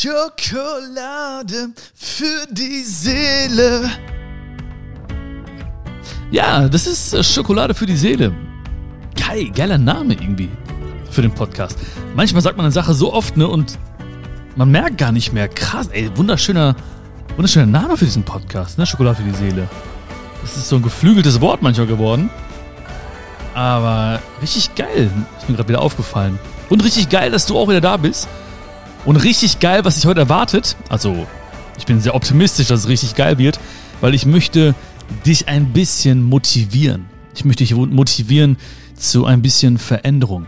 Schokolade für die Seele. Ja, das ist äh, Schokolade für die Seele. Geil, geiler Name irgendwie für den Podcast. Manchmal sagt man eine Sache so oft, ne, und man merkt gar nicht mehr. Krass, ey, wunderschöner, wunderschöner Name für diesen Podcast, ne? Schokolade für die Seele. Das ist so ein geflügeltes Wort manchmal geworden. Aber richtig geil. Ist mir gerade wieder aufgefallen. Und richtig geil, dass du auch wieder da bist. Und richtig geil, was sich heute erwartet. Also, ich bin sehr optimistisch, dass es richtig geil wird, weil ich möchte dich ein bisschen motivieren. Ich möchte dich motivieren zu ein bisschen Veränderung,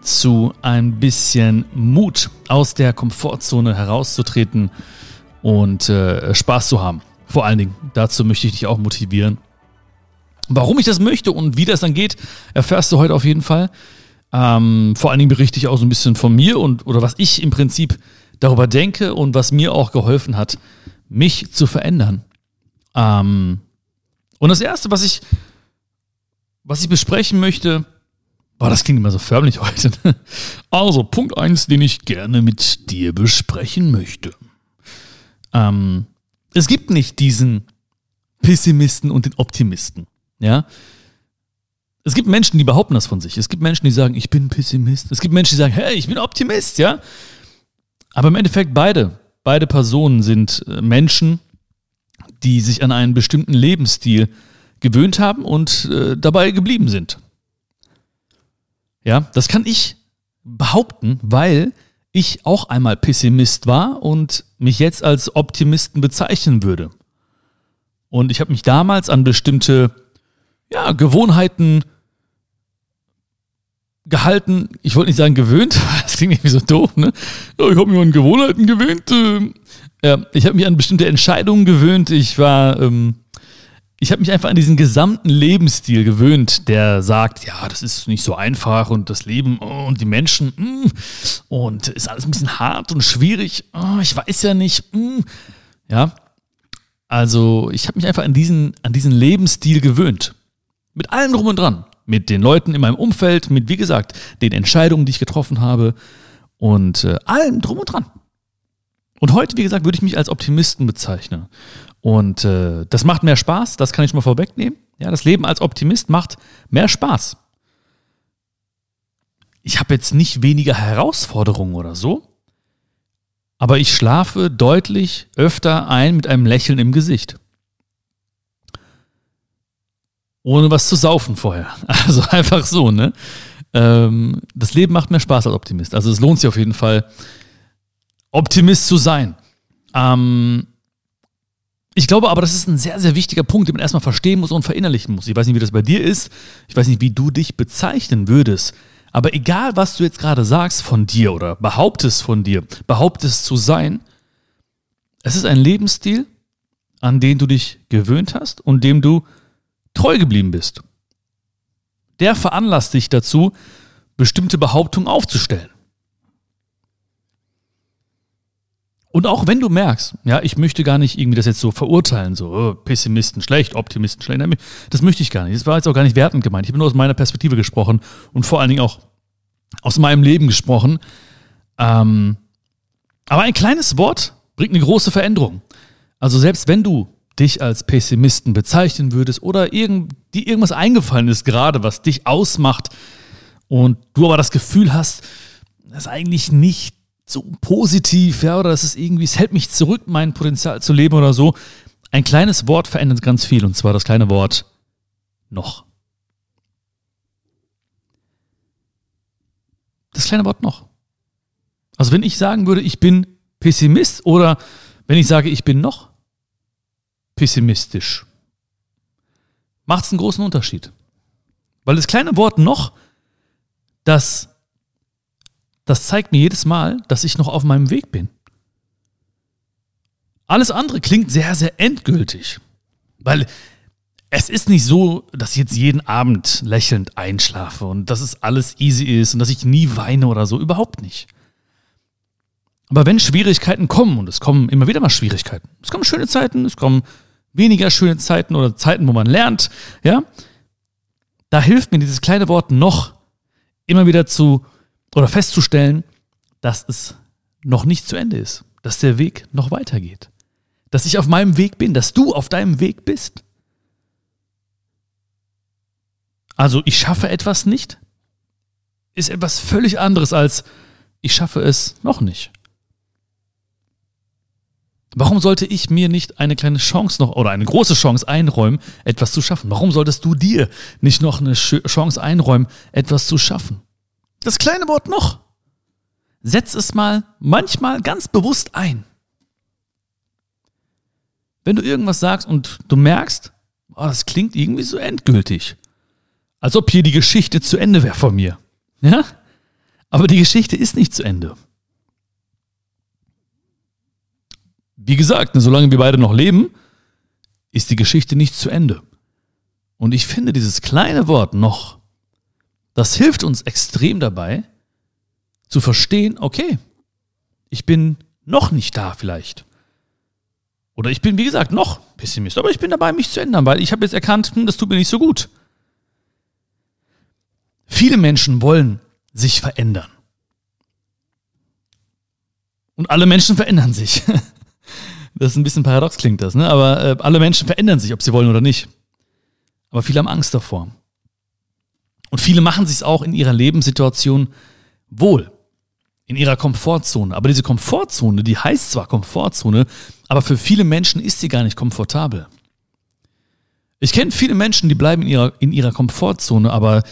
zu ein bisschen Mut aus der Komfortzone herauszutreten und äh, Spaß zu haben. Vor allen Dingen, dazu möchte ich dich auch motivieren. Warum ich das möchte und wie das dann geht, erfährst du heute auf jeden Fall. Ähm, vor allen Dingen berichte ich auch so ein bisschen von mir und oder was ich im Prinzip darüber denke und was mir auch geholfen hat, mich zu verändern. Ähm, und das erste, was ich, was ich besprechen möchte, boah, das klingt immer so förmlich heute. Ne? Also, Punkt eins, den ich gerne mit dir besprechen möchte. Ähm, es gibt nicht diesen Pessimisten und den Optimisten. Ja, es gibt Menschen, die behaupten das von sich. Es gibt Menschen, die sagen, ich bin Pessimist. Es gibt Menschen, die sagen, hey, ich bin Optimist, ja. Aber im Endeffekt beide, beide Personen sind äh, Menschen, die sich an einen bestimmten Lebensstil gewöhnt haben und äh, dabei geblieben sind. Ja, das kann ich behaupten, weil ich auch einmal Pessimist war und mich jetzt als Optimisten bezeichnen würde. Und ich habe mich damals an bestimmte ja, Gewohnheiten gehalten. Ich wollte nicht sagen gewöhnt, das klingt irgendwie so doof, ne? Ja, ich habe mich an Gewohnheiten gewöhnt. Äh, ja, ich habe mich an bestimmte Entscheidungen gewöhnt. Ich war, ähm, ich habe mich einfach an diesen gesamten Lebensstil gewöhnt, der sagt, ja, das ist nicht so einfach und das Leben oh, und die Menschen mm, und ist alles ein bisschen hart und schwierig. Oh, ich weiß ja nicht. Mm. Ja, also ich habe mich einfach an diesen, an diesen Lebensstil gewöhnt. Mit allem drum und dran. Mit den Leuten in meinem Umfeld, mit, wie gesagt, den Entscheidungen, die ich getroffen habe und äh, allem drum und dran. Und heute, wie gesagt, würde ich mich als Optimisten bezeichnen. Und äh, das macht mehr Spaß, das kann ich schon mal vorwegnehmen. Ja, das Leben als Optimist macht mehr Spaß. Ich habe jetzt nicht weniger Herausforderungen oder so, aber ich schlafe deutlich öfter ein mit einem Lächeln im Gesicht ohne was zu saufen vorher. Also einfach so, ne? Ähm, das Leben macht mehr Spaß als Optimist. Also es lohnt sich auf jeden Fall, Optimist zu sein. Ähm, ich glaube aber, das ist ein sehr, sehr wichtiger Punkt, den man erstmal verstehen muss und verinnerlichen muss. Ich weiß nicht, wie das bei dir ist. Ich weiß nicht, wie du dich bezeichnen würdest. Aber egal, was du jetzt gerade sagst von dir oder behauptest von dir, behauptest zu sein, es ist ein Lebensstil, an den du dich gewöhnt hast und dem du treu geblieben bist. Der veranlasst dich dazu, bestimmte Behauptungen aufzustellen. Und auch wenn du merkst, ja, ich möchte gar nicht irgendwie das jetzt so verurteilen, so oh, Pessimisten schlecht, Optimisten schlecht, das möchte ich gar nicht. Das war jetzt auch gar nicht wertend gemeint. Ich habe nur aus meiner Perspektive gesprochen und vor allen Dingen auch aus meinem Leben gesprochen. Ähm, aber ein kleines Wort bringt eine große Veränderung. Also selbst wenn du dich als Pessimisten bezeichnen würdest oder irgend, dir irgendwas eingefallen ist gerade, was dich ausmacht und du aber das Gefühl hast, das ist eigentlich nicht so positiv, ja, oder das ist irgendwie, es hält mich zurück, mein Potenzial zu leben oder so. Ein kleines Wort verändert ganz viel und zwar das kleine Wort noch. Das kleine Wort noch. Also wenn ich sagen würde, ich bin Pessimist oder wenn ich sage, ich bin noch pessimistisch, macht es einen großen Unterschied. Weil das kleine Wort noch, das, das zeigt mir jedes Mal, dass ich noch auf meinem Weg bin. Alles andere klingt sehr, sehr endgültig. Weil es ist nicht so, dass ich jetzt jeden Abend lächelnd einschlafe und dass es alles easy ist und dass ich nie weine oder so. Überhaupt nicht. Aber wenn Schwierigkeiten kommen, und es kommen immer wieder mal Schwierigkeiten, es kommen schöne Zeiten, es kommen weniger schöne Zeiten oder Zeiten, wo man lernt, ja, da hilft mir dieses kleine Wort noch immer wieder zu oder festzustellen, dass es noch nicht zu Ende ist, dass der Weg noch weitergeht. Dass ich auf meinem Weg bin, dass du auf deinem Weg bist. Also ich schaffe etwas nicht, ist etwas völlig anderes als ich schaffe es noch nicht. Warum sollte ich mir nicht eine kleine Chance noch oder eine große Chance einräumen, etwas zu schaffen? Warum solltest du dir nicht noch eine Chance einräumen, etwas zu schaffen? Das kleine Wort noch. Setz es mal manchmal ganz bewusst ein. Wenn du irgendwas sagst und du merkst, oh, das klingt irgendwie so endgültig, als ob hier die Geschichte zu Ende wäre von mir. Ja? Aber die Geschichte ist nicht zu Ende. Wie gesagt, ne, solange wir beide noch leben, ist die Geschichte nicht zu Ende. Und ich finde dieses kleine Wort noch, das hilft uns extrem dabei, zu verstehen, okay, ich bin noch nicht da vielleicht. Oder ich bin, wie gesagt, noch Pessimist, aber ich bin dabei, mich zu ändern, weil ich habe jetzt erkannt, hm, das tut mir nicht so gut. Viele Menschen wollen sich verändern. Und alle Menschen verändern sich. Das ist ein bisschen paradox klingt das, ne? Aber äh, alle Menschen verändern sich, ob sie wollen oder nicht. Aber viele haben Angst davor. Und viele machen sich auch in ihrer Lebenssituation wohl, in ihrer Komfortzone. Aber diese Komfortzone, die heißt zwar Komfortzone, aber für viele Menschen ist sie gar nicht komfortabel. Ich kenne viele Menschen, die bleiben in ihrer, in ihrer Komfortzone, aber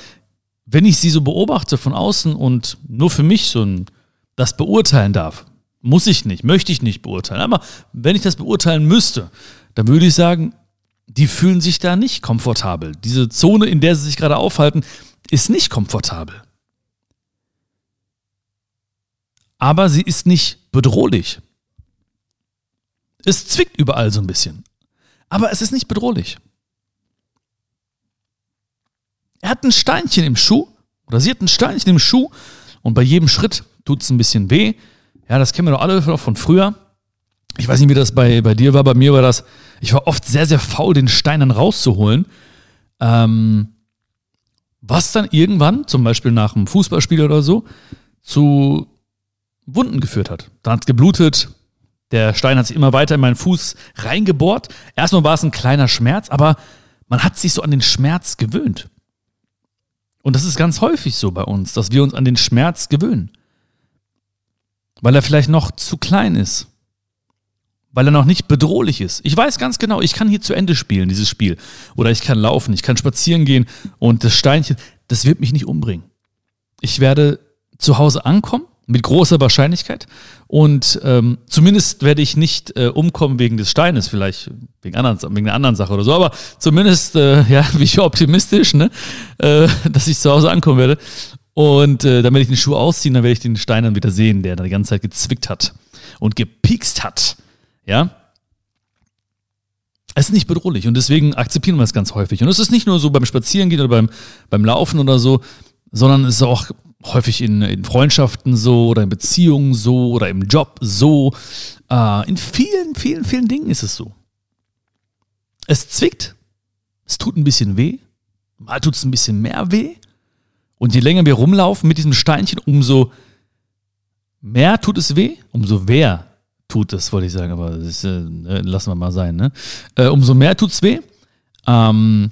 wenn ich sie so beobachte von außen und nur für mich so ein, das beurteilen darf, muss ich nicht, möchte ich nicht beurteilen. Aber wenn ich das beurteilen müsste, dann würde ich sagen, die fühlen sich da nicht komfortabel. Diese Zone, in der sie sich gerade aufhalten, ist nicht komfortabel. Aber sie ist nicht bedrohlich. Es zwickt überall so ein bisschen. Aber es ist nicht bedrohlich. Er hat ein Steinchen im Schuh oder sie hat ein Steinchen im Schuh und bei jedem Schritt tut es ein bisschen weh. Ja, das kennen wir doch alle von früher. Ich weiß nicht, wie das bei, bei dir war. Bei mir war das, ich war oft sehr, sehr faul, den Stein dann rauszuholen. Ähm, was dann irgendwann, zum Beispiel nach einem Fußballspiel oder so, zu Wunden geführt hat. Dann hat es geblutet. Der Stein hat sich immer weiter in meinen Fuß reingebohrt. Erstmal war es ein kleiner Schmerz, aber man hat sich so an den Schmerz gewöhnt. Und das ist ganz häufig so bei uns, dass wir uns an den Schmerz gewöhnen weil er vielleicht noch zu klein ist, weil er noch nicht bedrohlich ist. Ich weiß ganz genau, ich kann hier zu Ende spielen, dieses Spiel. Oder ich kann laufen, ich kann spazieren gehen und das Steinchen, das wird mich nicht umbringen. Ich werde zu Hause ankommen, mit großer Wahrscheinlichkeit. Und ähm, zumindest werde ich nicht äh, umkommen wegen des Steines, vielleicht wegen, anderen, wegen einer anderen Sache oder so, aber zumindest, äh, ja, bin ich optimistisch, ne, äh, dass ich zu Hause ankommen werde. Und äh, dann werde ich den Schuh ausziehen, dann werde ich den Stein dann wieder sehen, der da die ganze Zeit gezwickt hat und gepiekst hat. Ja. Es ist nicht bedrohlich und deswegen akzeptieren wir es ganz häufig. Und es ist nicht nur so beim Spazierengehen oder beim, beim Laufen oder so, sondern es ist auch häufig in, in Freundschaften so oder in Beziehungen so oder im Job so. Äh, in vielen, vielen, vielen Dingen ist es so. Es zwickt, es tut ein bisschen weh, mal tut es ein bisschen mehr weh, und je länger wir rumlaufen mit diesem Steinchen, umso mehr tut es weh, umso wer tut es, wollte ich sagen, aber das äh, ne, lassen wir mal sein, ne? Äh, umso mehr tut es weh. Ähm,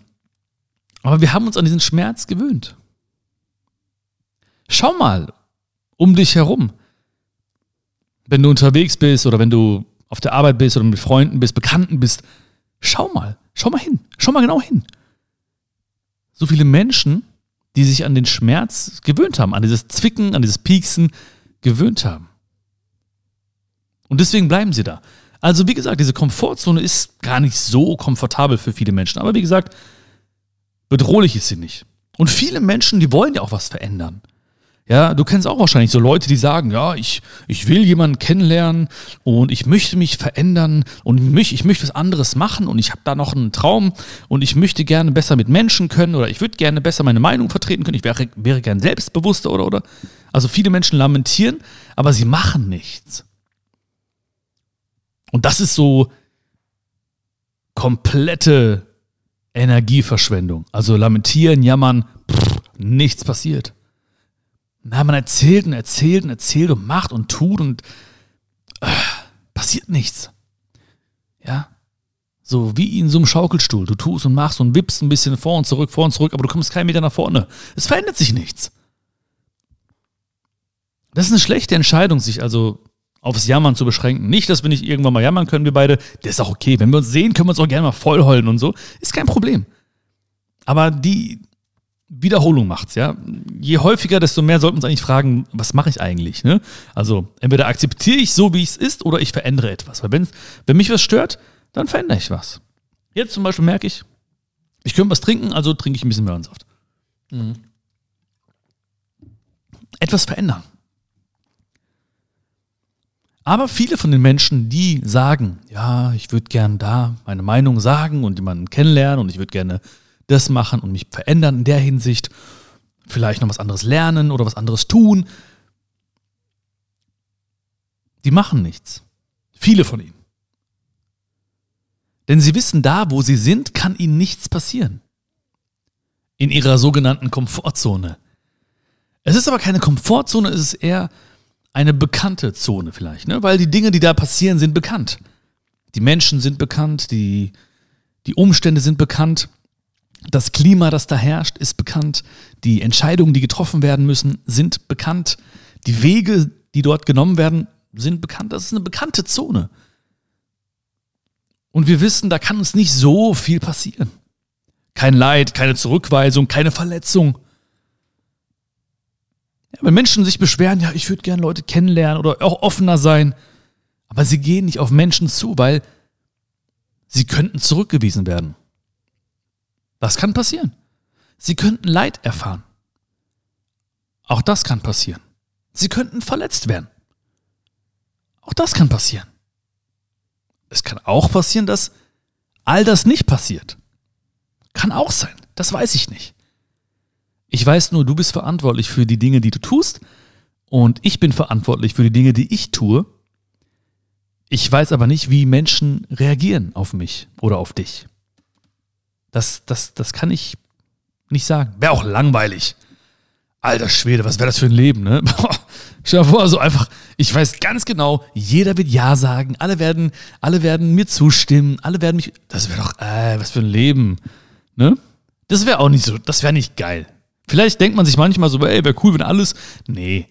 aber wir haben uns an diesen Schmerz gewöhnt. Schau mal um dich herum. Wenn du unterwegs bist oder wenn du auf der Arbeit bist oder mit Freunden bist, Bekannten bist, schau mal, schau mal hin, schau mal genau hin. So viele Menschen die sich an den Schmerz gewöhnt haben, an dieses Zwicken, an dieses Pieksen gewöhnt haben. Und deswegen bleiben sie da. Also wie gesagt, diese Komfortzone ist gar nicht so komfortabel für viele Menschen. Aber wie gesagt, bedrohlich ist sie nicht. Und viele Menschen, die wollen ja auch was verändern. Ja, du kennst auch wahrscheinlich so Leute, die sagen, ja, ich, ich will jemanden kennenlernen und ich möchte mich verändern und mich, ich möchte was anderes machen und ich habe da noch einen Traum und ich möchte gerne besser mit Menschen können oder ich würde gerne besser meine Meinung vertreten können, ich wäre, wäre gern selbstbewusster oder, oder. Also viele Menschen lamentieren, aber sie machen nichts. Und das ist so komplette Energieverschwendung. Also lamentieren, jammern, pff, nichts passiert. Na, man erzählt und erzählt und erzählt und macht und tut und äh, passiert nichts. Ja. So wie in so einem Schaukelstuhl. Du tust und machst und wippst ein bisschen vor und zurück, vor und zurück, aber du kommst keinen Meter nach vorne. Es verändert sich nichts. Das ist eine schlechte Entscheidung, sich also aufs Jammern zu beschränken. Nicht, dass wir nicht irgendwann mal jammern können, wir beide. Das ist auch okay. Wenn wir uns sehen, können wir uns auch gerne mal voll heulen und so. Ist kein Problem. Aber die Wiederholung macht's, ja. Je häufiger, desto mehr sollten wir uns eigentlich fragen, was mache ich eigentlich, ne? Also, entweder akzeptiere ich so, wie es ist, oder ich verändere etwas. Weil wenn, wenn mich was stört, dann verändere ich was. Jetzt zum Beispiel merke ich, ich könnte was trinken, also trinke ich ein bisschen Möhrensaft. Mhm. Etwas verändern. Aber viele von den Menschen, die sagen, ja, ich würde gern da meine Meinung sagen und jemanden kennenlernen und ich würde gerne das machen und mich verändern in der Hinsicht, vielleicht noch was anderes lernen oder was anderes tun, die machen nichts. Viele von ihnen. Denn sie wissen, da, wo sie sind, kann ihnen nichts passieren. In ihrer sogenannten Komfortzone. Es ist aber keine Komfortzone, es ist eher eine bekannte Zone vielleicht, ne? weil die Dinge, die da passieren, sind bekannt. Die Menschen sind bekannt, die, die Umstände sind bekannt, das Klima, das da herrscht, ist bekannt, die Entscheidungen, die getroffen werden müssen, sind bekannt, die Wege, die dort genommen werden, sind bekannt. Das ist eine bekannte Zone. Und wir wissen, da kann uns nicht so viel passieren. Kein Leid, keine Zurückweisung, keine Verletzung. Ja, wenn Menschen sich beschweren, ja, ich würde gerne Leute kennenlernen oder auch offener sein, aber sie gehen nicht auf Menschen zu, weil sie könnten zurückgewiesen werden. Das kann passieren. Sie könnten Leid erfahren. Auch das kann passieren. Sie könnten verletzt werden. Auch das kann passieren. Es kann auch passieren, dass all das nicht passiert. Kann auch sein. Das weiß ich nicht. Ich weiß nur, du bist verantwortlich für die Dinge, die du tust und ich bin verantwortlich für die Dinge, die ich tue. Ich weiß aber nicht, wie Menschen reagieren auf mich oder auf dich. Das, das, das kann ich nicht sagen. Wäre auch langweilig. Alter Schwede, was wäre das für ein Leben, ne? Stell dir vor, so einfach, ich weiß ganz genau, jeder wird Ja sagen, alle werden, alle werden mir zustimmen, alle werden mich, das wäre doch, äh, was für ein Leben, ne? Das wäre auch nicht so, das wäre nicht geil. Vielleicht denkt man sich manchmal so, ey, wäre cool, wenn alles. Nee.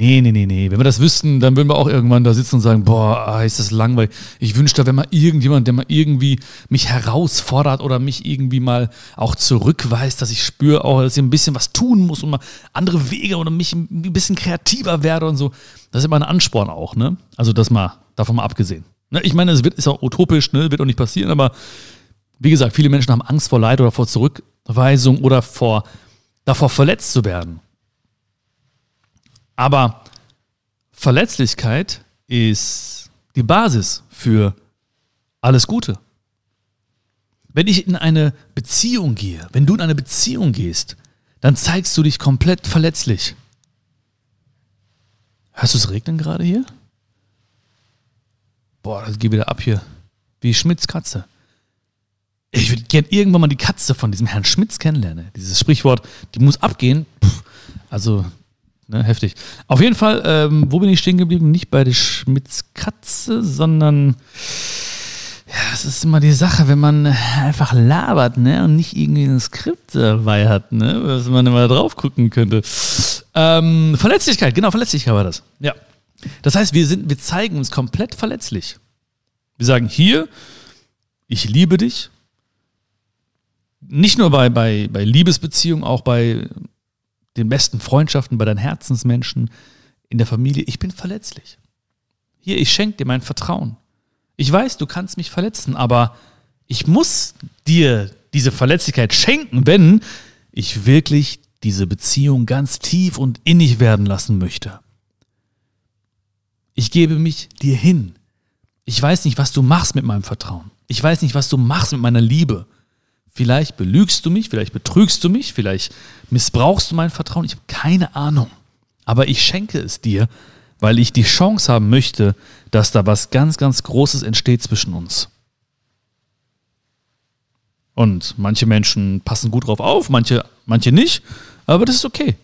Nee, nee, nee, nee. Wenn wir das wüssten, dann würden wir auch irgendwann da sitzen und sagen, boah, ah, ist das langweilig. Ich wünschte, wenn mal irgendjemand, der mal irgendwie mich herausfordert oder mich irgendwie mal auch zurückweist, dass ich spüre auch, dass ich ein bisschen was tun muss und mal andere Wege oder mich ein bisschen kreativer werde und so. Das ist immer ein Ansporn auch, ne? Also das mal, davon mal abgesehen. Ne? Ich meine, es wird, ist auch utopisch, ne? Wird auch nicht passieren, aber wie gesagt, viele Menschen haben Angst vor Leid oder vor Zurückweisung oder vor davor verletzt zu werden. Aber Verletzlichkeit ist die Basis für alles Gute. Wenn ich in eine Beziehung gehe, wenn du in eine Beziehung gehst, dann zeigst du dich komplett verletzlich. Hörst du es regnen gerade hier? Boah, das geht wieder ab hier. Wie Schmidts Katze. Ich würde gerne irgendwann mal die Katze von diesem Herrn Schmitz kennenlernen. Dieses Sprichwort, die muss abgehen. Puh, also, ne, heftig. Auf jeden Fall, ähm, wo bin ich stehen geblieben? Nicht bei der Schmitz Katze, sondern ja, es ist immer die Sache, wenn man einfach labert, ne, und nicht irgendwie ein Skript dabei hat, ne, was man immer drauf gucken könnte. Ähm, Verletzlichkeit, genau, Verletzlichkeit war das. Ja. Das heißt, wir sind, wir zeigen uns komplett verletzlich. Wir sagen hier, ich liebe dich, nicht nur bei, bei, bei Liebesbeziehungen, auch bei den besten Freundschaften, bei deinen Herzensmenschen, in der Familie. Ich bin verletzlich. Hier, ich schenke dir mein Vertrauen. Ich weiß, du kannst mich verletzen, aber ich muss dir diese Verletzlichkeit schenken, wenn ich wirklich diese Beziehung ganz tief und innig werden lassen möchte. Ich gebe mich dir hin. Ich weiß nicht, was du machst mit meinem Vertrauen. Ich weiß nicht, was du machst mit meiner Liebe. Vielleicht belügst du mich, vielleicht betrügst du mich, vielleicht missbrauchst du mein Vertrauen. Ich habe keine Ahnung. Aber ich schenke es dir, weil ich die Chance haben möchte, dass da was ganz, ganz Großes entsteht zwischen uns. Und manche Menschen passen gut drauf auf, manche, manche nicht, aber das ist okay.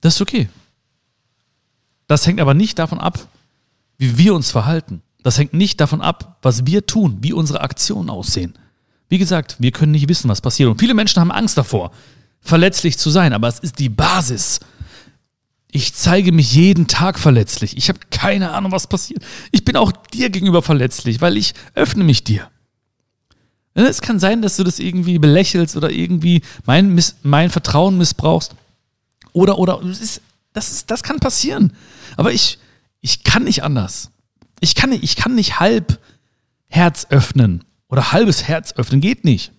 Das ist okay. Das hängt aber nicht davon ab, wie wir uns verhalten. Das hängt nicht davon ab, was wir tun, wie unsere Aktionen aussehen. Wie gesagt, wir können nicht wissen, was passiert. Und viele Menschen haben Angst davor, verletzlich zu sein, aber es ist die Basis. Ich zeige mich jeden Tag verletzlich. Ich habe keine Ahnung, was passiert. Ich bin auch dir gegenüber verletzlich, weil ich öffne mich dir. Es kann sein, dass du das irgendwie belächelst oder irgendwie mein, mein Vertrauen missbrauchst. Oder, oder, das, ist, das, ist, das kann passieren. Aber ich, ich kann nicht anders. Ich kann ich kann nicht halb Herz öffnen oder halbes Herz öffnen. Geht nicht.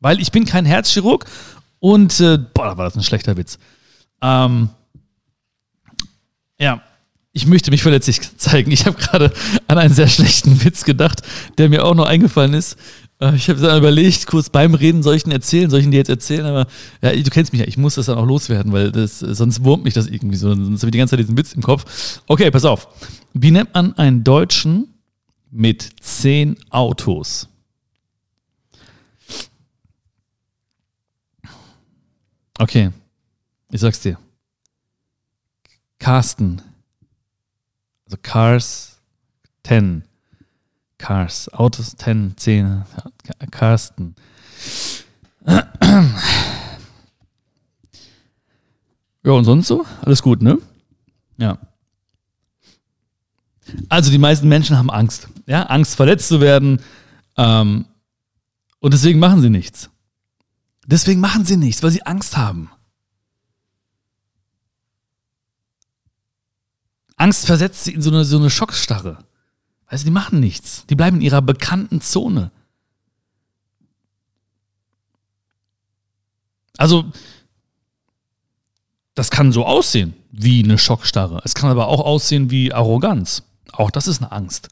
Weil ich bin kein Herzchirurg und, äh, boah, war das ein schlechter Witz. Ähm, ja, ich möchte mich verletzlich zeigen. Ich habe gerade an einen sehr schlechten Witz gedacht, der mir auch noch eingefallen ist. Äh, ich habe dann überlegt, kurz beim Reden, soll ich ihn erzählen, soll ich ihn dir jetzt erzählen, aber ja, du kennst mich ja, ich muss das dann auch loswerden, weil das, sonst wurmt mich das irgendwie so, sonst habe ich die ganze Zeit diesen Witz im Kopf. Okay, pass auf. Wie nennt man einen Deutschen mit zehn Autos? Okay, ich sag's dir. Carsten. Also Cars 10. Cars. Autos 10, 10. Carsten. Ja, und sonst so? Alles gut, ne? Ja. Also die meisten Menschen haben Angst. Ja, Angst, verletzt zu werden. Ähm, und deswegen machen sie nichts. Deswegen machen sie nichts, weil sie Angst haben. Angst versetzt sie in so eine, so eine Schockstarre. Weißt die machen nichts. Die bleiben in ihrer bekannten Zone. Also, das kann so aussehen wie eine Schockstarre. Es kann aber auch aussehen wie Arroganz. Auch das ist eine Angst.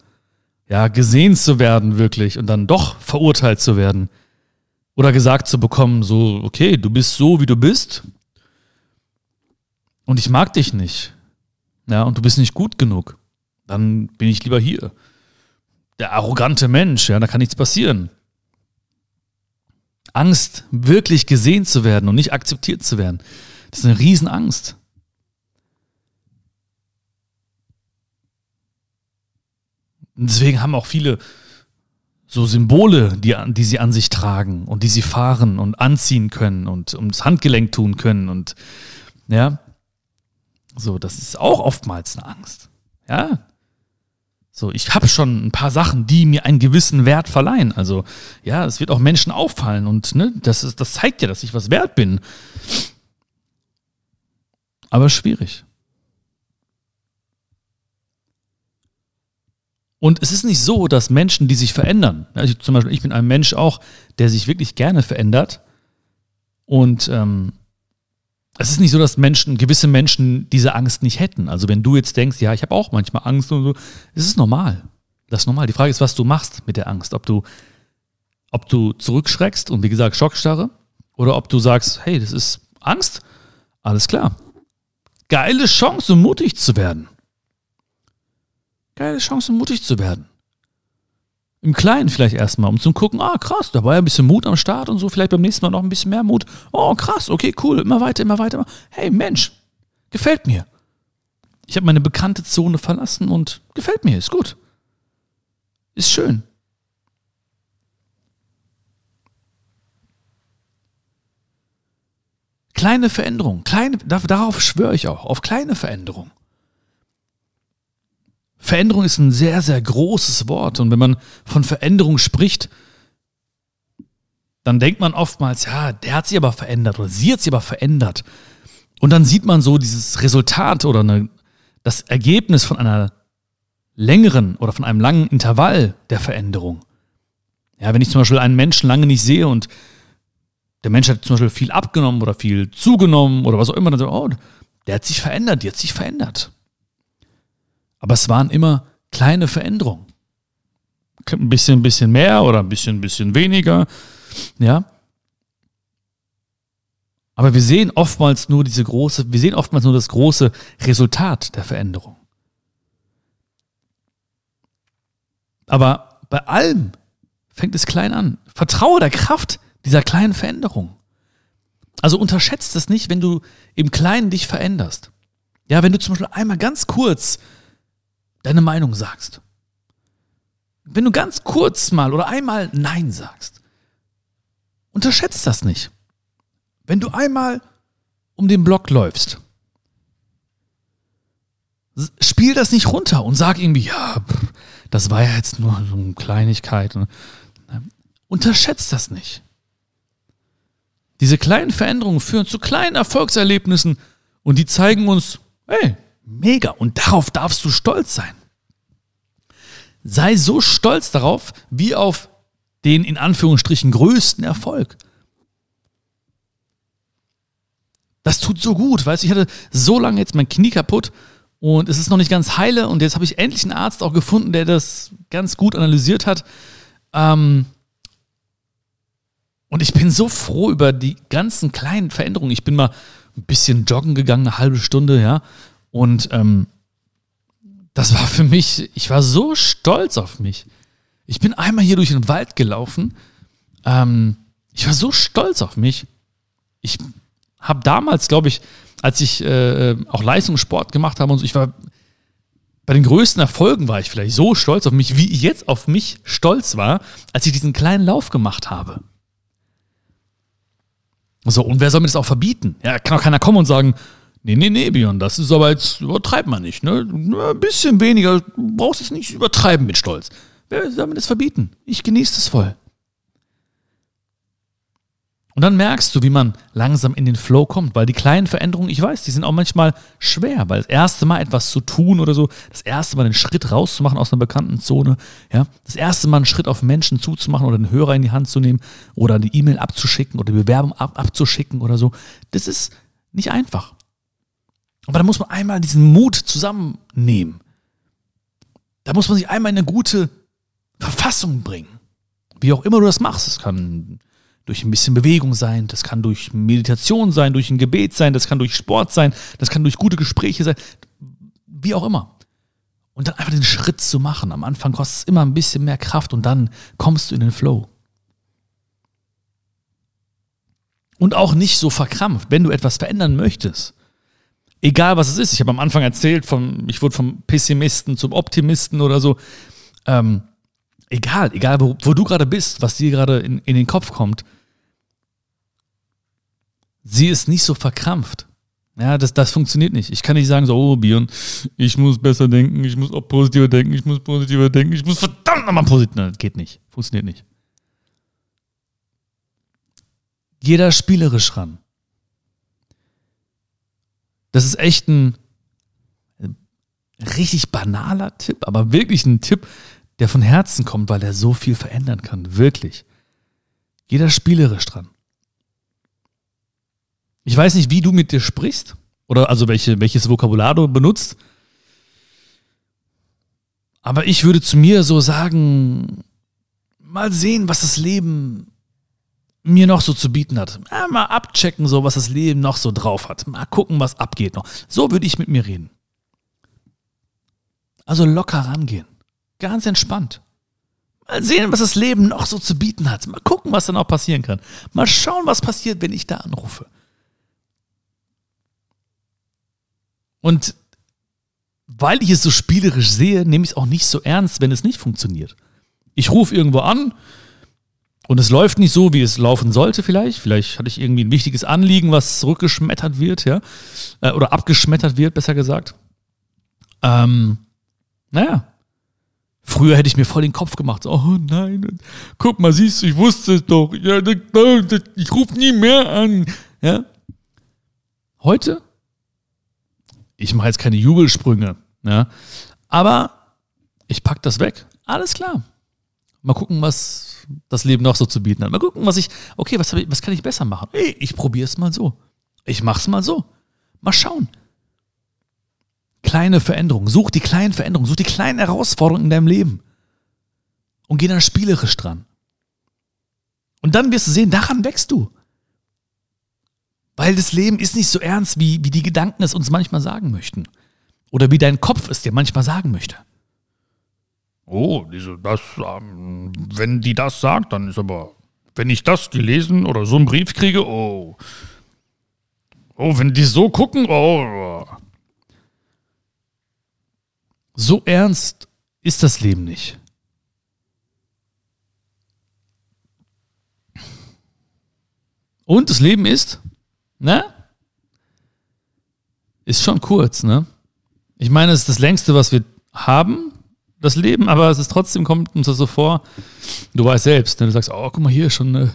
Ja, gesehen zu werden wirklich und dann doch verurteilt zu werden. Oder gesagt zu bekommen, so, okay, du bist so, wie du bist. Und ich mag dich nicht ja, und du bist nicht gut genug, dann bin ich lieber hier. Der arrogante Mensch, ja, da kann nichts passieren. Angst, wirklich gesehen zu werden und nicht akzeptiert zu werden, das ist eine Riesenangst. Und deswegen haben auch viele so Symbole, die, die sie an sich tragen und die sie fahren und anziehen können und ums Handgelenk tun können und ja, so, das ist auch oftmals eine Angst. Ja. So, ich habe schon ein paar Sachen, die mir einen gewissen Wert verleihen. Also, ja, es wird auch Menschen auffallen und ne, das, ist, das zeigt ja, dass ich was wert bin. Aber schwierig. Und es ist nicht so, dass Menschen, die sich verändern, also zum Beispiel ich bin ein Mensch auch, der sich wirklich gerne verändert und ähm, es ist nicht so, dass Menschen, gewisse Menschen diese Angst nicht hätten. Also wenn du jetzt denkst, ja, ich habe auch manchmal Angst und so, es ist normal. Das ist normal. Die Frage ist, was du machst mit der Angst. Ob du, ob du zurückschreckst und wie gesagt Schockstarre oder ob du sagst, hey, das ist Angst. Alles klar. Geile Chance, mutig zu werden. Geile Chance, mutig zu werden. Im Kleinen vielleicht erstmal, um zu gucken, ah krass, da war ja ein bisschen Mut am Start und so, vielleicht beim nächsten Mal noch ein bisschen mehr Mut. Oh krass, okay, cool, immer weiter, immer weiter. Hey Mensch, gefällt mir. Ich habe meine bekannte Zone verlassen und gefällt mir, ist gut. Ist schön. Kleine Veränderung, kleine, darauf schwöre ich auch, auf kleine Veränderung. Veränderung ist ein sehr, sehr großes Wort. Und wenn man von Veränderung spricht, dann denkt man oftmals, ja, der hat sich aber verändert oder sie hat sich aber verändert. Und dann sieht man so dieses Resultat oder eine, das Ergebnis von einer längeren oder von einem langen Intervall der Veränderung. Ja, wenn ich zum Beispiel einen Menschen lange nicht sehe und der Mensch hat zum Beispiel viel abgenommen oder viel zugenommen oder was auch immer, dann so, oh, der hat sich verändert, die hat sich verändert. Aber es waren immer kleine Veränderungen. Ein bisschen, ein bisschen mehr oder ein bisschen, ein bisschen weniger. Ja. Aber wir sehen oftmals nur diese große, wir sehen oftmals nur das große Resultat der Veränderung. Aber bei allem fängt es klein an. Vertraue der Kraft dieser kleinen Veränderung. Also unterschätzt es nicht, wenn du im Kleinen dich veränderst. Ja, wenn du zum Beispiel einmal ganz kurz deine Meinung sagst, wenn du ganz kurz mal oder einmal Nein sagst, unterschätzt das nicht. Wenn du einmal um den Block läufst, spiel das nicht runter und sag irgendwie, ja, das war ja jetzt nur so eine Kleinigkeit. Ne, unterschätzt das nicht. Diese kleinen Veränderungen führen zu kleinen Erfolgserlebnissen und die zeigen uns, hey, mega und darauf darfst du stolz sein. Sei so stolz darauf, wie auf den in Anführungsstrichen größten Erfolg. Das tut so gut, weißt du, ich hatte so lange jetzt mein Knie kaputt und es ist noch nicht ganz heile und jetzt habe ich endlich einen Arzt auch gefunden, der das ganz gut analysiert hat. Ähm, und ich bin so froh über die ganzen kleinen Veränderungen. Ich bin mal ein bisschen joggen gegangen, eine halbe Stunde, ja. Und ähm, das war für mich, ich war so stolz auf mich. Ich bin einmal hier durch den Wald gelaufen. Ähm, ich war so stolz auf mich. Ich habe damals, glaube ich, als ich äh, auch Leistungssport gemacht habe und so, ich war bei den größten Erfolgen war ich vielleicht so stolz auf mich, wie ich jetzt auf mich stolz war, als ich diesen kleinen Lauf gemacht habe. So, und wer soll mir das auch verbieten? Ja, kann auch keiner kommen und sagen, nee, nee, nee, Björn, das ist aber jetzt, übertreibt man nicht, ne? Ein bisschen weniger, du brauchst es nicht übertreiben mit Stolz. Wer soll mir das verbieten? Ich genieße das voll. Und dann merkst du, wie man langsam in den Flow kommt, weil die kleinen Veränderungen, ich weiß, die sind auch manchmal schwer, weil das erste Mal etwas zu tun oder so, das erste Mal einen Schritt rauszumachen aus einer bekannten Zone, ja, das erste Mal einen Schritt auf Menschen zuzumachen oder einen Hörer in die Hand zu nehmen oder eine E-Mail abzuschicken oder die Bewerbung ab, abzuschicken oder so, das ist nicht einfach. Aber da muss man einmal diesen Mut zusammennehmen. Da muss man sich einmal in eine gute Verfassung bringen. Wie auch immer du das machst. Es kann durch ein bisschen Bewegung sein, das kann durch Meditation sein, durch ein Gebet sein, das kann durch Sport sein, das kann durch gute Gespräche sein, wie auch immer. Und dann einfach den Schritt zu machen. Am Anfang kostet es immer ein bisschen mehr Kraft und dann kommst du in den Flow. Und auch nicht so verkrampft, wenn du etwas verändern möchtest. Egal was es ist. Ich habe am Anfang erzählt, vom, ich wurde vom Pessimisten zum Optimisten oder so. Ähm, egal, egal wo, wo du gerade bist, was dir gerade in, in den Kopf kommt, sie ist nicht so verkrampft. Ja, das, das funktioniert nicht. Ich kann nicht sagen, so, oh, Björn, ich muss besser denken, ich muss auch positiver denken, ich muss positiver denken, ich muss verdammt nochmal positiv. Nein, geht nicht. Funktioniert nicht. Jeder spielerisch ran. Das ist echt ein richtig banaler Tipp, aber wirklich ein Tipp, der von Herzen kommt, weil er so viel verändern kann. Wirklich. Jeder spielerisch dran. Ich weiß nicht, wie du mit dir sprichst oder also welche, welches Vokabular du benutzt. Aber ich würde zu mir so sagen, mal sehen, was das Leben mir noch so zu bieten hat. Ja, mal abchecken, so was das Leben noch so drauf hat. Mal gucken, was abgeht noch. So würde ich mit mir reden. Also locker rangehen. Ganz entspannt. Mal sehen, was das Leben noch so zu bieten hat. Mal gucken, was dann auch passieren kann. Mal schauen, was passiert, wenn ich da anrufe. Und weil ich es so spielerisch sehe, nehme ich es auch nicht so ernst, wenn es nicht funktioniert. Ich rufe irgendwo an und es läuft nicht so, wie es laufen sollte vielleicht. Vielleicht hatte ich irgendwie ein wichtiges Anliegen, was zurückgeschmettert wird, ja. Äh, oder abgeschmettert wird, besser gesagt. Ähm, naja. Früher hätte ich mir voll den Kopf gemacht. Oh nein, guck mal, siehst du, ich wusste es doch. Ja, ich rufe nie mehr an. Ja. Heute ich mache jetzt keine Jubelsprünge, ja, aber ich pack das weg. Alles klar. Mal gucken, was das Leben noch so zu bieten hat. Mal gucken, was ich, okay, was, ich, was kann ich besser machen? Hey, ich probiere es mal so. Ich mache es mal so. Mal schauen. Kleine Veränderungen. Such die kleinen Veränderungen. Such die kleinen Herausforderungen in deinem Leben. Und geh dann spielerisch dran. Und dann wirst du sehen, daran wächst du. Weil das Leben ist nicht so ernst, wie, wie die Gedanken es uns manchmal sagen möchten. Oder wie dein Kopf es dir manchmal sagen möchte. Oh, diese, das, ähm, wenn die das sagt, dann ist aber, wenn ich das gelesen oder so einen Brief kriege, oh. Oh, wenn die so gucken, oh. So ernst ist das Leben nicht. Und das Leben ist, ne? Ist schon kurz, ne? Ich meine, es ist das längste, was wir haben, das Leben, aber es ist trotzdem, kommt uns das so vor, du weißt selbst, ne? du sagst, oh, guck mal hier, schon, äh,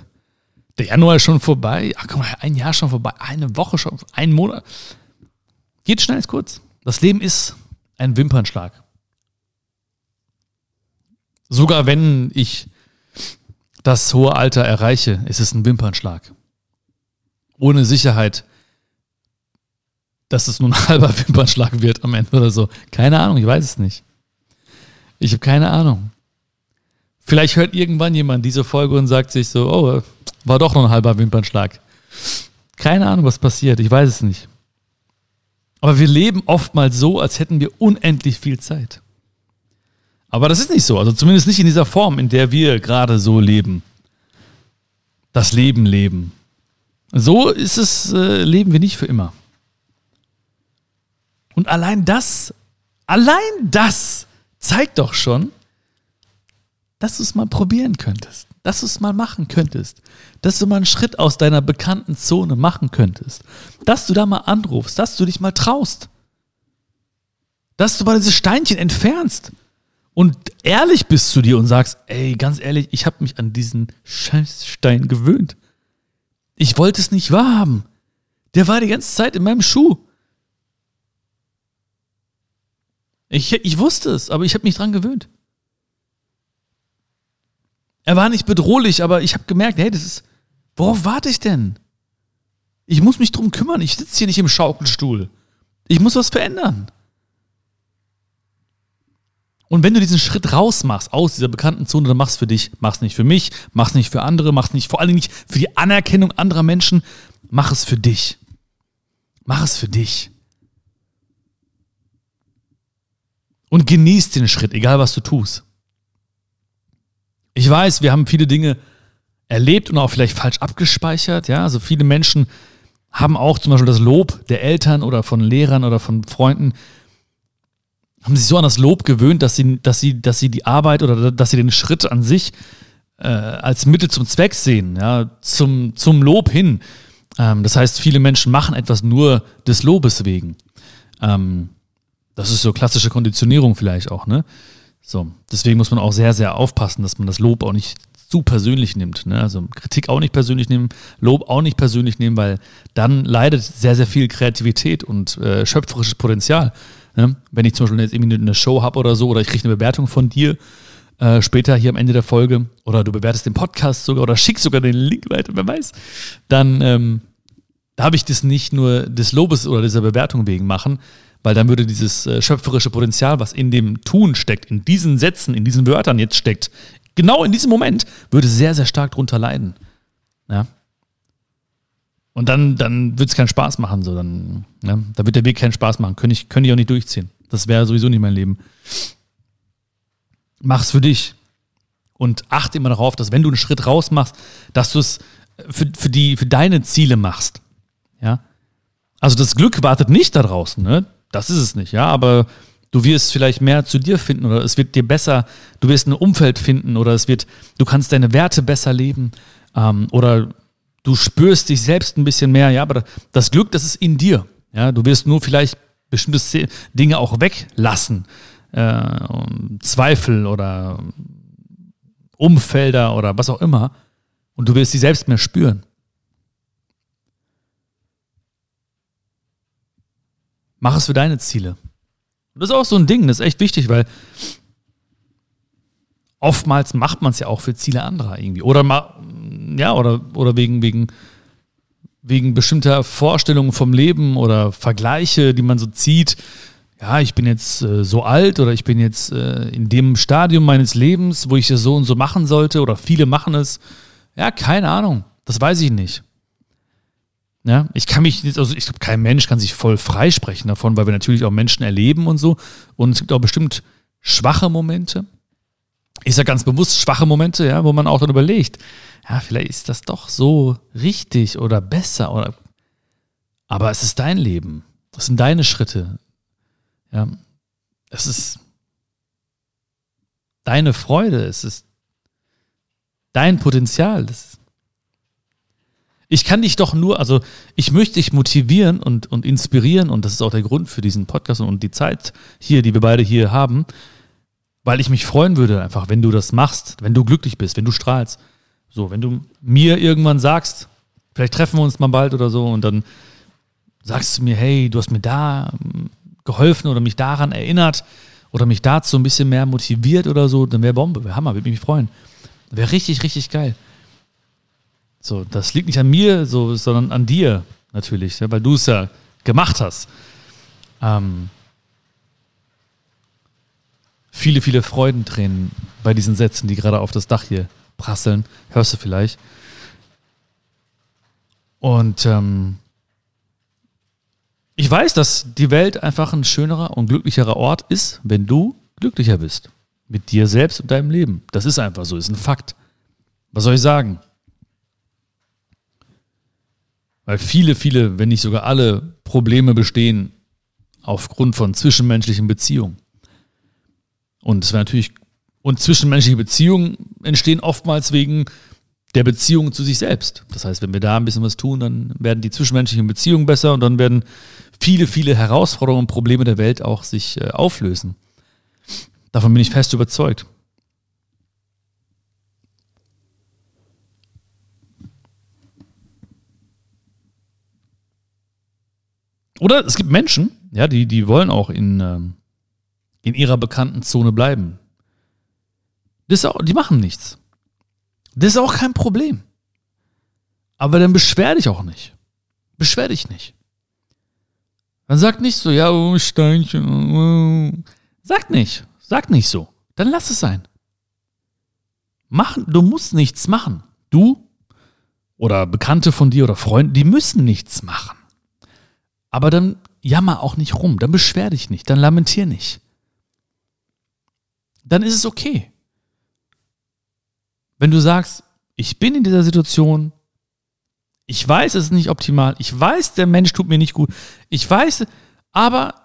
der Januar ist schon vorbei, ach guck mal, ein Jahr schon vorbei, eine Woche schon, ein Monat. Geht schnell, ist kurz. Das Leben ist ein Wimpernschlag. Sogar wenn ich das hohe Alter erreiche, ist es ein Wimpernschlag ohne Sicherheit, dass es nur ein halber Wimpernschlag wird am Ende oder so. Keine Ahnung, ich weiß es nicht. Ich habe keine Ahnung. Vielleicht hört irgendwann jemand diese Folge und sagt sich so, oh, war doch noch ein halber Wimpernschlag. Keine Ahnung, was passiert, ich weiß es nicht. Aber wir leben oftmals so, als hätten wir unendlich viel Zeit. Aber das ist nicht so, also zumindest nicht in dieser Form, in der wir gerade so leben. Das Leben leben. So ist es, äh, leben wir nicht für immer. Und allein das, allein das zeigt doch schon, dass du es mal probieren könntest, dass du es mal machen könntest, dass du mal einen Schritt aus deiner bekannten Zone machen könntest, dass du da mal anrufst, dass du dich mal traust, dass du mal diese Steinchen entfernst und ehrlich bist zu dir und sagst, ey, ganz ehrlich, ich habe mich an diesen Scheißstein gewöhnt. Ich wollte es nicht wahrhaben. Der war die ganze Zeit in meinem Schuh. Ich, ich wusste es, aber ich habe mich dran gewöhnt. Er war nicht bedrohlich, aber ich habe gemerkt, hey, das ist. Worauf warte ich denn? Ich muss mich drum kümmern. Ich sitze hier nicht im Schaukelstuhl. Ich muss was verändern. Und wenn du diesen Schritt rausmachst aus dieser bekannten Zone, dann mach's für dich, mach's nicht für mich, mach's nicht für andere, mach's nicht vor allen Dingen nicht für die Anerkennung anderer Menschen, mach es für dich. Mach es für dich. Und genieß den Schritt, egal was du tust. Ich weiß, wir haben viele Dinge erlebt und auch vielleicht falsch abgespeichert. Ja, also viele Menschen haben auch zum Beispiel das Lob der Eltern oder von Lehrern oder von Freunden haben sich so an das Lob gewöhnt, dass sie, dass sie, dass sie die Arbeit oder dass sie den Schritt an sich äh, als Mittel zum Zweck sehen, ja, zum, zum Lob hin. Ähm, das heißt, viele Menschen machen etwas nur des Lobes wegen. Ähm, das ist so klassische Konditionierung vielleicht auch, ne? So, deswegen muss man auch sehr, sehr aufpassen, dass man das Lob auch nicht zu persönlich nimmt. Ne? Also Kritik auch nicht persönlich nehmen, Lob auch nicht persönlich nehmen, weil dann leidet sehr, sehr viel Kreativität und äh, schöpferisches Potenzial. Ne? Wenn ich zum Beispiel jetzt irgendwie eine Show habe oder so, oder ich kriege eine Bewertung von dir äh, später hier am Ende der Folge, oder du bewertest den Podcast sogar oder schickst sogar den Link weiter, wer weiß, dann ähm, darf ich das nicht nur des Lobes oder dieser Bewertung wegen machen, weil dann würde dieses äh, schöpferische Potenzial, was in dem Tun steckt, in diesen Sätzen, in diesen Wörtern jetzt steckt, genau in diesem Moment, würde sehr, sehr stark drunter leiden. Ja. Und dann, dann wird es keinen Spaß machen. So. Dann, ne? Da wird der Weg keinen Spaß machen. Könnte ich, könnte ich auch nicht durchziehen. Das wäre sowieso nicht mein Leben. Mach's für dich. Und achte immer darauf, dass wenn du einen Schritt raus machst, dass du es für, für, die, für deine Ziele machst. Ja. Also das Glück wartet nicht da draußen, ne? Das ist es nicht, ja. Aber du wirst vielleicht mehr zu dir finden oder es wird dir besser, du wirst ein Umfeld finden oder es wird, du kannst deine Werte besser leben ähm, oder du spürst dich selbst ein bisschen mehr, ja, aber das Glück, das ist in dir. Ja, du wirst nur vielleicht bestimmte Dinge auch weglassen. Äh, Zweifel oder Umfelder oder was auch immer. Und du wirst sie selbst mehr spüren. Mach es für deine Ziele. Und das ist auch so ein Ding, das ist echt wichtig, weil oftmals macht man es ja auch für Ziele anderer irgendwie. Oder mal, ja, oder, oder wegen, wegen, wegen bestimmter Vorstellungen vom Leben oder Vergleiche, die man so zieht. Ja, ich bin jetzt äh, so alt oder ich bin jetzt äh, in dem Stadium meines Lebens, wo ich es so und so machen sollte oder viele machen es. Ja, keine Ahnung. Das weiß ich nicht. Ja, ich kann mich, also ich glaube, kein Mensch kann sich voll freisprechen davon, weil wir natürlich auch Menschen erleben und so. Und es gibt auch bestimmt schwache Momente ich sage ganz bewusst schwache Momente, ja, wo man auch dann überlegt, ja, vielleicht ist das doch so richtig oder besser oder aber es ist dein Leben. Das sind deine Schritte. Ja. Es ist deine Freude, es ist dein Potenzial. Das ich kann dich doch nur, also ich möchte dich motivieren und, und inspirieren und das ist auch der Grund für diesen Podcast und die Zeit hier, die wir beide hier haben, weil ich mich freuen würde einfach, wenn du das machst, wenn du glücklich bist, wenn du strahlst. So, wenn du mir irgendwann sagst, vielleicht treffen wir uns mal bald oder so und dann sagst du mir, hey, du hast mir da ähm, geholfen oder mich daran erinnert oder mich dazu ein bisschen mehr motiviert oder so, dann wäre Bombe, wäre Hammer, würde mich freuen. Wäre richtig, richtig geil. So, das liegt nicht an mir, so, sondern an dir natürlich, ja, weil du es ja gemacht hast. Ähm, viele, viele Freudentränen bei diesen Sätzen, die gerade auf das Dach hier prasseln. Hörst du vielleicht. Und ähm, ich weiß, dass die Welt einfach ein schönerer und glücklicherer Ort ist, wenn du glücklicher bist. Mit dir selbst und deinem Leben. Das ist einfach so, ist ein Fakt. Was soll ich sagen? Weil viele, viele, wenn nicht sogar alle Probleme bestehen aufgrund von zwischenmenschlichen Beziehungen. Und es wäre natürlich, und zwischenmenschliche Beziehungen entstehen oftmals wegen der Beziehung zu sich selbst. Das heißt, wenn wir da ein bisschen was tun, dann werden die zwischenmenschlichen Beziehungen besser und dann werden viele, viele Herausforderungen und Probleme der Welt auch sich äh, auflösen. Davon bin ich fest überzeugt. Oder es gibt Menschen, ja, die, die wollen auch in, ähm, in ihrer bekannten Zone bleiben. Das auch, die machen nichts. Das ist auch kein Problem. Aber dann beschwer dich auch nicht. Beschwer dich nicht. Dann sag nicht so, ja, oh, Steinchen. Oh. Sag nicht. Sag nicht so. Dann lass es sein. Machen, du musst nichts machen. Du oder Bekannte von dir oder Freunde, die müssen nichts machen. Aber dann jammer auch nicht rum, dann beschwer dich nicht, dann lamentier nicht. Dann ist es okay. Wenn du sagst, ich bin in dieser Situation, ich weiß, es ist nicht optimal, ich weiß, der Mensch tut mir nicht gut, ich weiß, aber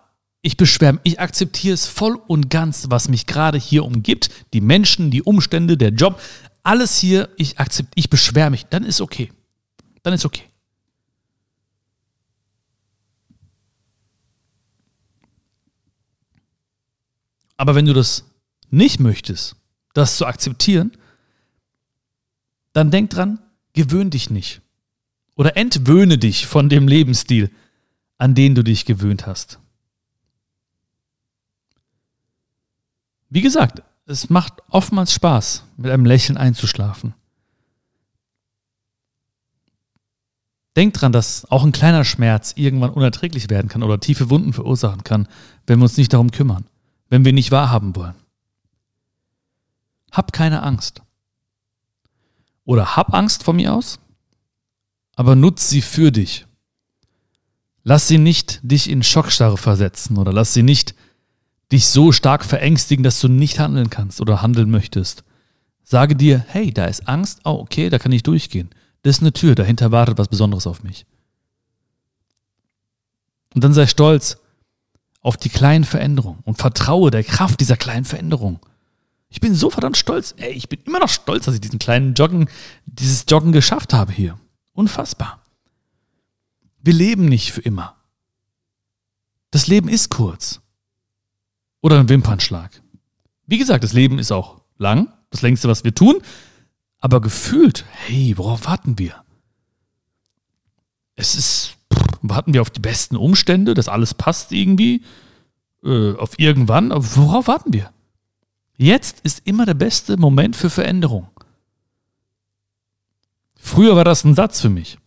ich beschwere mich, ich akzeptiere es voll und ganz, was mich gerade hier umgibt, die Menschen, die Umstände, der Job, alles hier, ich akzeptiere, ich beschwere mich, dann ist okay. Dann ist okay. Aber wenn du das nicht möchtest, das zu akzeptieren, dann denk dran, gewöhn dich nicht. Oder entwöhne dich von dem Lebensstil, an den du dich gewöhnt hast. Wie gesagt, es macht oftmals Spaß, mit einem Lächeln einzuschlafen. Denk dran, dass auch ein kleiner Schmerz irgendwann unerträglich werden kann oder tiefe Wunden verursachen kann, wenn wir uns nicht darum kümmern wenn wir nicht wahrhaben wollen. Hab keine Angst. Oder hab Angst von mir aus, aber nutz sie für dich. Lass sie nicht dich in Schockstarre versetzen oder lass sie nicht dich so stark verängstigen, dass du nicht handeln kannst oder handeln möchtest. Sage dir, hey, da ist Angst, oh, okay, da kann ich durchgehen. Das ist eine Tür, dahinter wartet was Besonderes auf mich. Und dann sei stolz, auf die kleinen Veränderungen und vertraue der Kraft dieser kleinen Veränderung. Ich bin so verdammt stolz. Ey, ich bin immer noch stolz, dass ich diesen kleinen Joggen, dieses Joggen geschafft habe hier. Unfassbar. Wir leben nicht für immer. Das Leben ist kurz. Oder ein Wimpernschlag. Wie gesagt, das Leben ist auch lang, das längste, was wir tun, aber gefühlt, hey, worauf warten wir? Es ist warten wir auf die besten Umstände, dass alles passt irgendwie, äh, auf irgendwann. Aber worauf warten wir? Jetzt ist immer der beste Moment für Veränderung. Früher war das ein Satz für mich.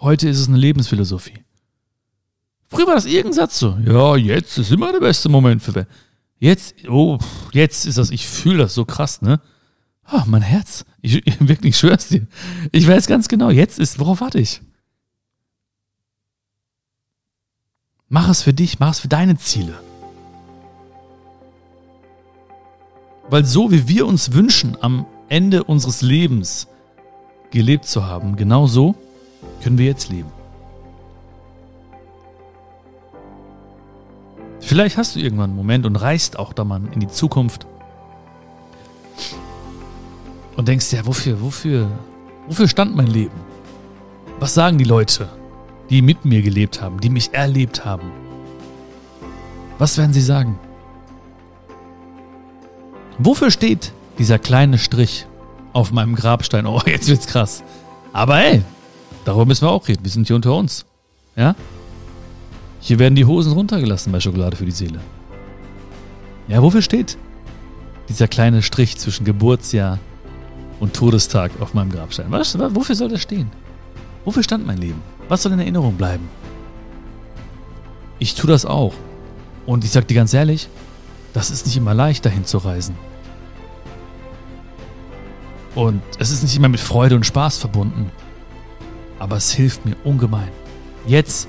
Heute ist es eine Lebensphilosophie. Früher war das irgendein Satz so. Ja, jetzt ist immer der beste Moment für Veränderung. Jetzt, oh, jetzt ist das, ich fühle das so krass, ne? Oh, mein Herz. Ich, ich wirklich schwör's dir. Ich weiß ganz genau, jetzt ist, worauf warte ich? Mach es für dich, mach es für deine Ziele. Weil so wie wir uns wünschen, am Ende unseres Lebens gelebt zu haben, genau so können wir jetzt leben. Vielleicht hast du irgendwann einen Moment und reist auch da mal in die Zukunft. und denkst ja, wofür, wofür, wofür stand mein Leben? Was sagen die Leute, die mit mir gelebt haben, die mich erlebt haben? Was werden sie sagen? Wofür steht dieser kleine Strich auf meinem Grabstein? Oh, jetzt wird's krass. Aber hey, darüber müssen wir auch reden. Wir sind hier unter uns. Ja? Hier werden die Hosen runtergelassen bei Schokolade für die Seele. Ja, wofür steht dieser kleine Strich zwischen Geburtsjahr und Todestag auf meinem Grabstein? Was, wofür soll das stehen? Wofür stand mein Leben? Was soll in Erinnerung bleiben? Ich tue das auch. Und ich sag dir ganz ehrlich, das ist nicht immer leicht, dahin zu reisen. Und es ist nicht immer mit Freude und Spaß verbunden. Aber es hilft mir ungemein. Jetzt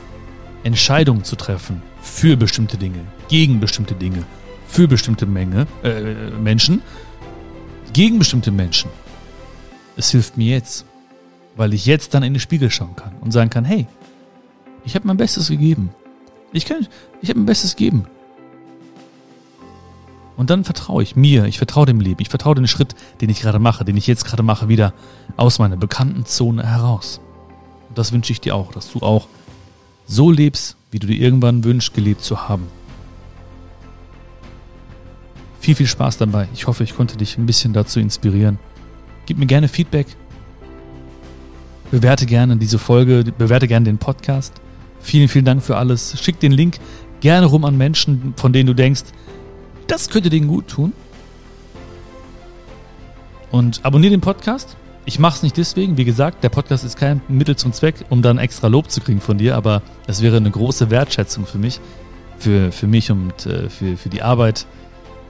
Entscheidungen zu treffen für bestimmte Dinge, gegen bestimmte Dinge, für bestimmte Menge, äh, Menschen, gegen bestimmte Menschen. Es hilft mir jetzt, weil ich jetzt dann in den Spiegel schauen kann und sagen kann, hey, ich habe mein Bestes gegeben. Ich kann, ich habe mein Bestes gegeben. Und dann vertraue ich mir, ich vertraue dem Leben, ich vertraue den Schritt, den ich gerade mache, den ich jetzt gerade mache, wieder aus meiner bekannten Zone heraus. Und das wünsche ich dir auch, dass du auch so lebst, wie du dir irgendwann wünschst, gelebt zu haben. Viel, viel Spaß dabei. Ich hoffe, ich konnte dich ein bisschen dazu inspirieren. Gib mir gerne Feedback. Bewerte gerne diese Folge, bewerte gerne den Podcast. Vielen, vielen Dank für alles. Schick den Link gerne rum an Menschen, von denen du denkst, das könnte denen gut tun. Und abonniere den Podcast. Ich mache es nicht deswegen. Wie gesagt, der Podcast ist kein Mittel zum Zweck, um dann extra Lob zu kriegen von dir, aber es wäre eine große Wertschätzung für mich, für, für mich und äh, für, für die Arbeit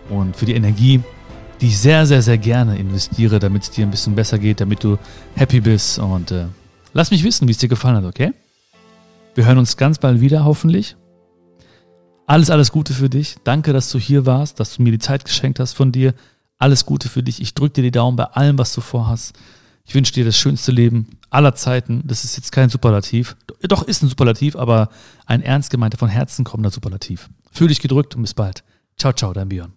und für die Energie, die ich sehr, sehr, sehr gerne investiere, damit es dir ein bisschen besser geht, damit du happy bist. Und äh, lass mich wissen, wie es dir gefallen hat, okay? Wir hören uns ganz bald wieder, hoffentlich. Alles, alles Gute für dich. Danke, dass du hier warst, dass du mir die Zeit geschenkt hast von dir. Alles Gute für dich. Ich drücke dir die Daumen bei allem, was du vorhast. Ich wünsche dir das schönste Leben aller Zeiten. Das ist jetzt kein Superlativ. Doch ist ein Superlativ, aber ein ernst gemeinter, von Herzen kommender Superlativ. Fühl dich gedrückt und bis bald. Ciao, ciao, dein Björn.